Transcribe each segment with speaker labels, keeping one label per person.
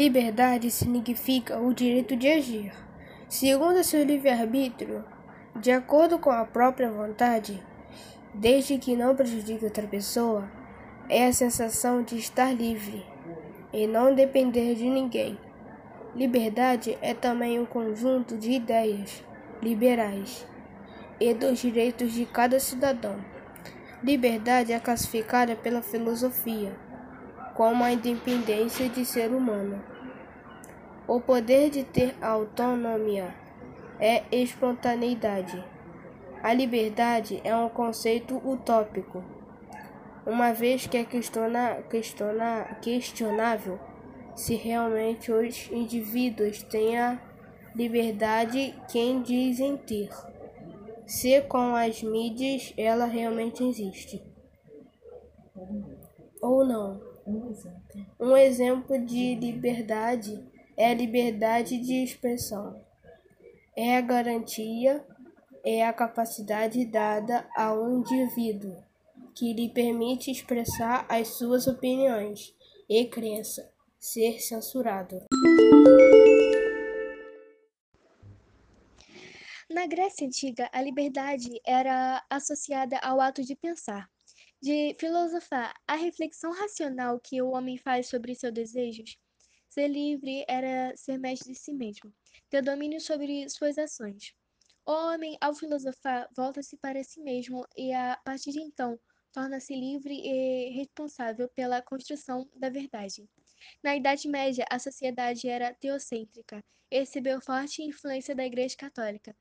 Speaker 1: Liberdade significa o direito de agir, segundo seu livre-arbítrio, de acordo com a própria vontade, desde que não prejudique outra pessoa. É a sensação de estar livre e não depender de ninguém. Liberdade é também um conjunto de ideias liberais e dos direitos de cada cidadão. Liberdade é classificada pela filosofia como a independência de ser humano. O poder de ter autonomia é espontaneidade. A liberdade é um conceito utópico, uma vez que é questiona, questiona, questionável se realmente os indivíduos têm a liberdade que dizem ter, se com as mídias ela realmente existe ou não. Um exemplo de liberdade é a liberdade de expressão. É a garantia, é a capacidade dada ao indivíduo que lhe permite expressar as suas opiniões e crença, ser censurado.
Speaker 2: Na Grécia Antiga, a liberdade era associada ao ato de pensar de filosofar a reflexão racional que o homem faz sobre seus desejos, ser livre era ser mestre de si mesmo, ter domínio sobre suas ações. O homem, ao filosofar, volta-se para si mesmo e, a partir de então, torna-se livre e responsável pela construção da verdade. Na Idade Média, a sociedade era teocêntrica e recebeu forte influência da Igreja Católica.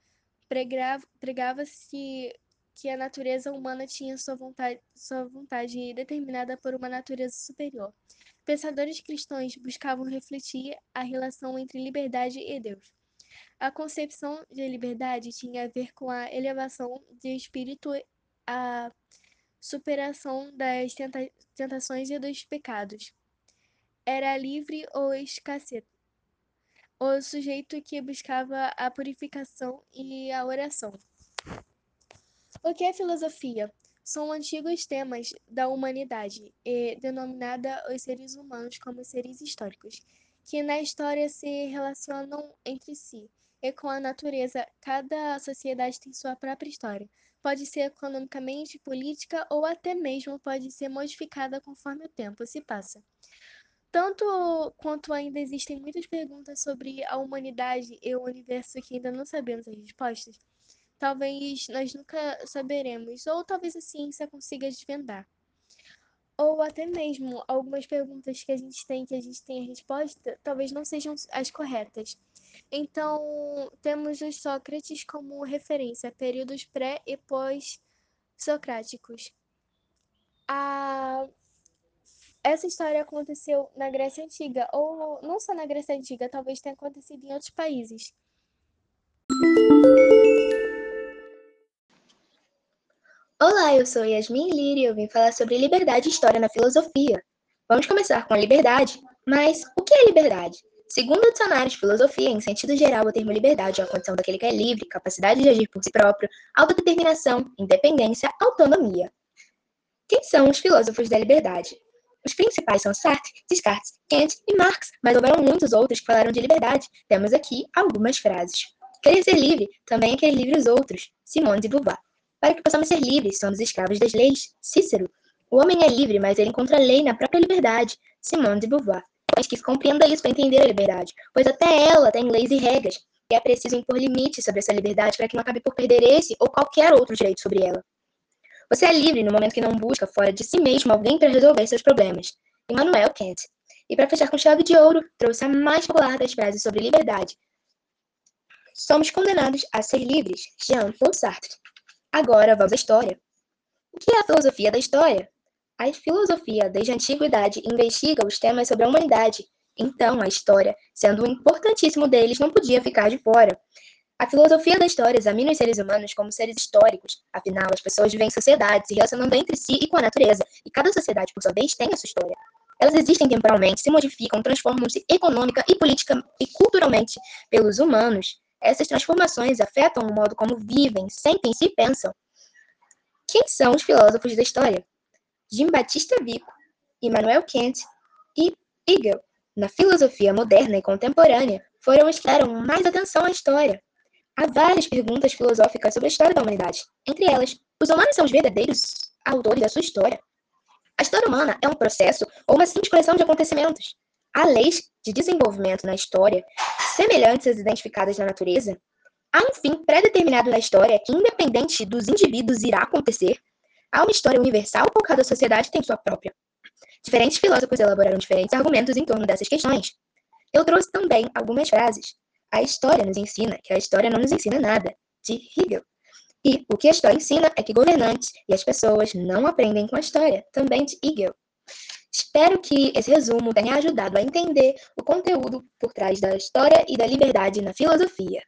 Speaker 2: Pregava-se que a natureza humana tinha sua vontade, sua vontade determinada por uma natureza superior. Pensadores cristãos buscavam refletir a relação entre liberdade e Deus. A concepção de liberdade tinha a ver com a elevação do espírito, a superação das tenta tentações e dos pecados. Era livre ou escassez. O sujeito que buscava a purificação e a oração. O que é filosofia? São antigos temas da humanidade e denominada os seres humanos como seres históricos, que na história se relacionam entre si e com a natureza. Cada sociedade tem sua própria história. Pode ser economicamente, política ou até mesmo pode ser modificada conforme o tempo se passa. Tanto quanto ainda existem muitas perguntas sobre a humanidade e o universo que ainda não sabemos as respostas, talvez nós nunca saberemos, ou talvez a ciência consiga desvendar. Ou até mesmo algumas perguntas que a gente tem, que a gente tem a resposta, talvez não sejam as corretas. Então, temos os Sócrates como referência, períodos pré e pós-socráticos. A... Essa história aconteceu na Grécia Antiga, ou não só na Grécia Antiga, talvez tenha acontecido em outros países.
Speaker 3: Olá, eu sou Yasmin Liri e eu vim falar sobre liberdade e história na filosofia. Vamos começar com a liberdade. Mas o que é liberdade? Segundo o dicionário de filosofia, em sentido geral, o termo liberdade é a condição daquele que é livre, capacidade de agir por si próprio, autodeterminação, independência, autonomia. Quem são os filósofos da liberdade? Os principais são Sartre, Descartes, Kant e Marx, mas houveram muitos outros que falaram de liberdade. Temos aqui algumas frases. Querer ser livre também é querer livre os outros. Simone de Beauvoir. Para que possamos ser livres, somos escravos das leis. Cícero. O homem é livre, mas ele encontra a lei na própria liberdade. Simone de Beauvoir. Mas que compreenda isso para entender a liberdade, pois até ela tem leis e regras, e é preciso impor limites sobre essa liberdade para que não acabe por perder esse ou qualquer outro direito sobre ela. Você é livre no momento que não busca fora de si mesmo alguém para resolver seus problemas. Immanuel Kant. E para fechar com chave de ouro, trouxe a mais popular das frases sobre liberdade. Somos condenados a ser livres. Jean-Paul Sartre. Agora vamos à história. O que é a filosofia da história? A filosofia, desde a antiguidade, investiga os temas sobre a humanidade. Então, a história, sendo um importantíssimo deles, não podia ficar de fora. A filosofia da história examina os seres humanos como seres históricos. Afinal, as pessoas vivem em sociedades, se relacionando entre si e com a natureza, e cada sociedade, por sua vez, tem a sua história. Elas existem temporalmente, se modificam, transformam-se econômica e política e culturalmente pelos humanos. Essas transformações afetam o modo como vivem, sentem-se e pensam. Quem são os filósofos da história? Jean-Baptiste Vico, Immanuel Kant e Hegel. na filosofia moderna e contemporânea foram os que deram mais atenção à história. Há várias perguntas filosóficas sobre a história da humanidade. Entre elas, os humanos são os verdadeiros autores da sua história? A história humana é um processo ou uma simples coleção de acontecimentos? Há leis de desenvolvimento na história semelhantes às identificadas na natureza? Há um fim pré-determinado na história que, independente dos indivíduos, irá acontecer? Há uma história universal ou cada sociedade tem sua própria? Diferentes filósofos elaboraram diferentes argumentos em torno dessas questões. Eu trouxe também algumas frases. A história nos ensina que a história não nos ensina nada, de Hegel. E o que a história ensina é que governantes e as pessoas não aprendem com a história, também de Hegel. Espero que esse resumo tenha ajudado a entender o conteúdo por trás da história e da liberdade na filosofia.